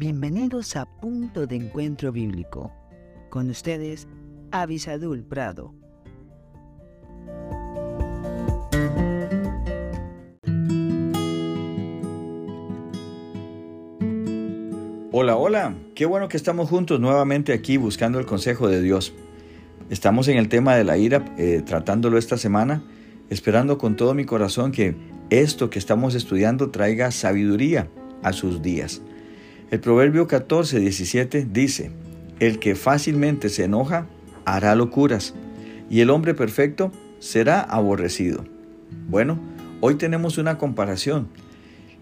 Bienvenidos a Punto de Encuentro Bíblico. Con ustedes, Avisadul Prado. Hola, hola, qué bueno que estamos juntos nuevamente aquí buscando el consejo de Dios. Estamos en el tema de la ira, eh, tratándolo esta semana, esperando con todo mi corazón que esto que estamos estudiando traiga sabiduría a sus días. El Proverbio 14, 17 dice, El que fácilmente se enoja hará locuras, y el hombre perfecto será aborrecido. Bueno, hoy tenemos una comparación.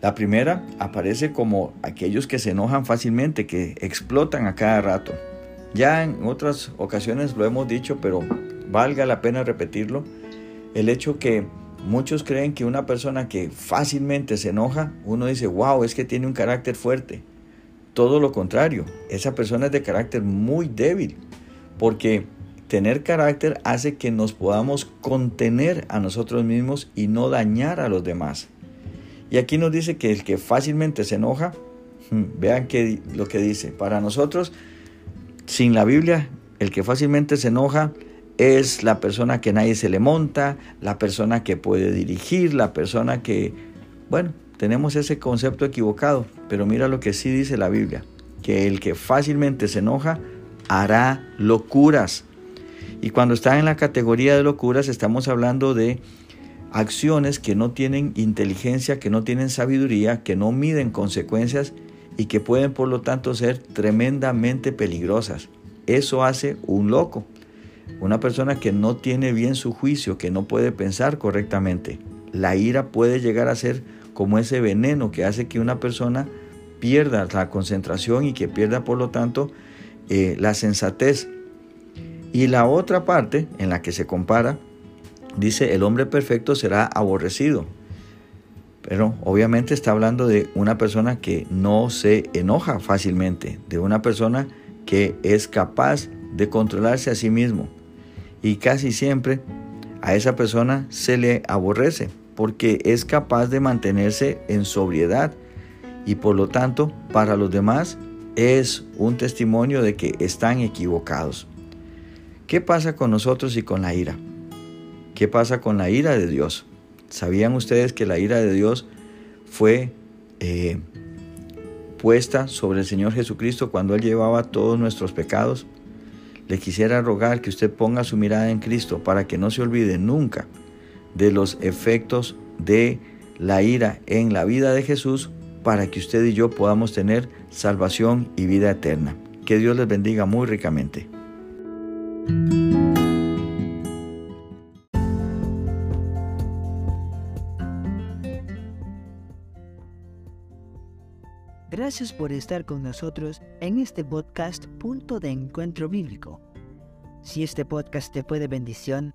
La primera aparece como aquellos que se enojan fácilmente, que explotan a cada rato. Ya en otras ocasiones lo hemos dicho, pero valga la pena repetirlo, el hecho que muchos creen que una persona que fácilmente se enoja, uno dice, wow, es que tiene un carácter fuerte. Todo lo contrario, esa persona es de carácter muy débil, porque tener carácter hace que nos podamos contener a nosotros mismos y no dañar a los demás. Y aquí nos dice que el que fácilmente se enoja, hmm, vean que, lo que dice, para nosotros, sin la Biblia, el que fácilmente se enoja es la persona que nadie se le monta, la persona que puede dirigir, la persona que, bueno, tenemos ese concepto equivocado, pero mira lo que sí dice la Biblia, que el que fácilmente se enoja hará locuras. Y cuando está en la categoría de locuras estamos hablando de acciones que no tienen inteligencia, que no tienen sabiduría, que no miden consecuencias y que pueden por lo tanto ser tremendamente peligrosas. Eso hace un loco, una persona que no tiene bien su juicio, que no puede pensar correctamente. La ira puede llegar a ser como ese veneno que hace que una persona pierda la concentración y que pierda por lo tanto eh, la sensatez. Y la otra parte en la que se compara, dice, el hombre perfecto será aborrecido. Pero obviamente está hablando de una persona que no se enoja fácilmente, de una persona que es capaz de controlarse a sí mismo. Y casi siempre a esa persona se le aborrece porque es capaz de mantenerse en sobriedad y por lo tanto para los demás es un testimonio de que están equivocados. ¿Qué pasa con nosotros y con la ira? ¿Qué pasa con la ira de Dios? ¿Sabían ustedes que la ira de Dios fue eh, puesta sobre el Señor Jesucristo cuando Él llevaba todos nuestros pecados? Le quisiera rogar que usted ponga su mirada en Cristo para que no se olvide nunca de los efectos de la ira en la vida de Jesús para que usted y yo podamos tener salvación y vida eterna. Que Dios les bendiga muy ricamente. Gracias por estar con nosotros en este podcast Punto de Encuentro Bíblico. Si este podcast te fue de bendición,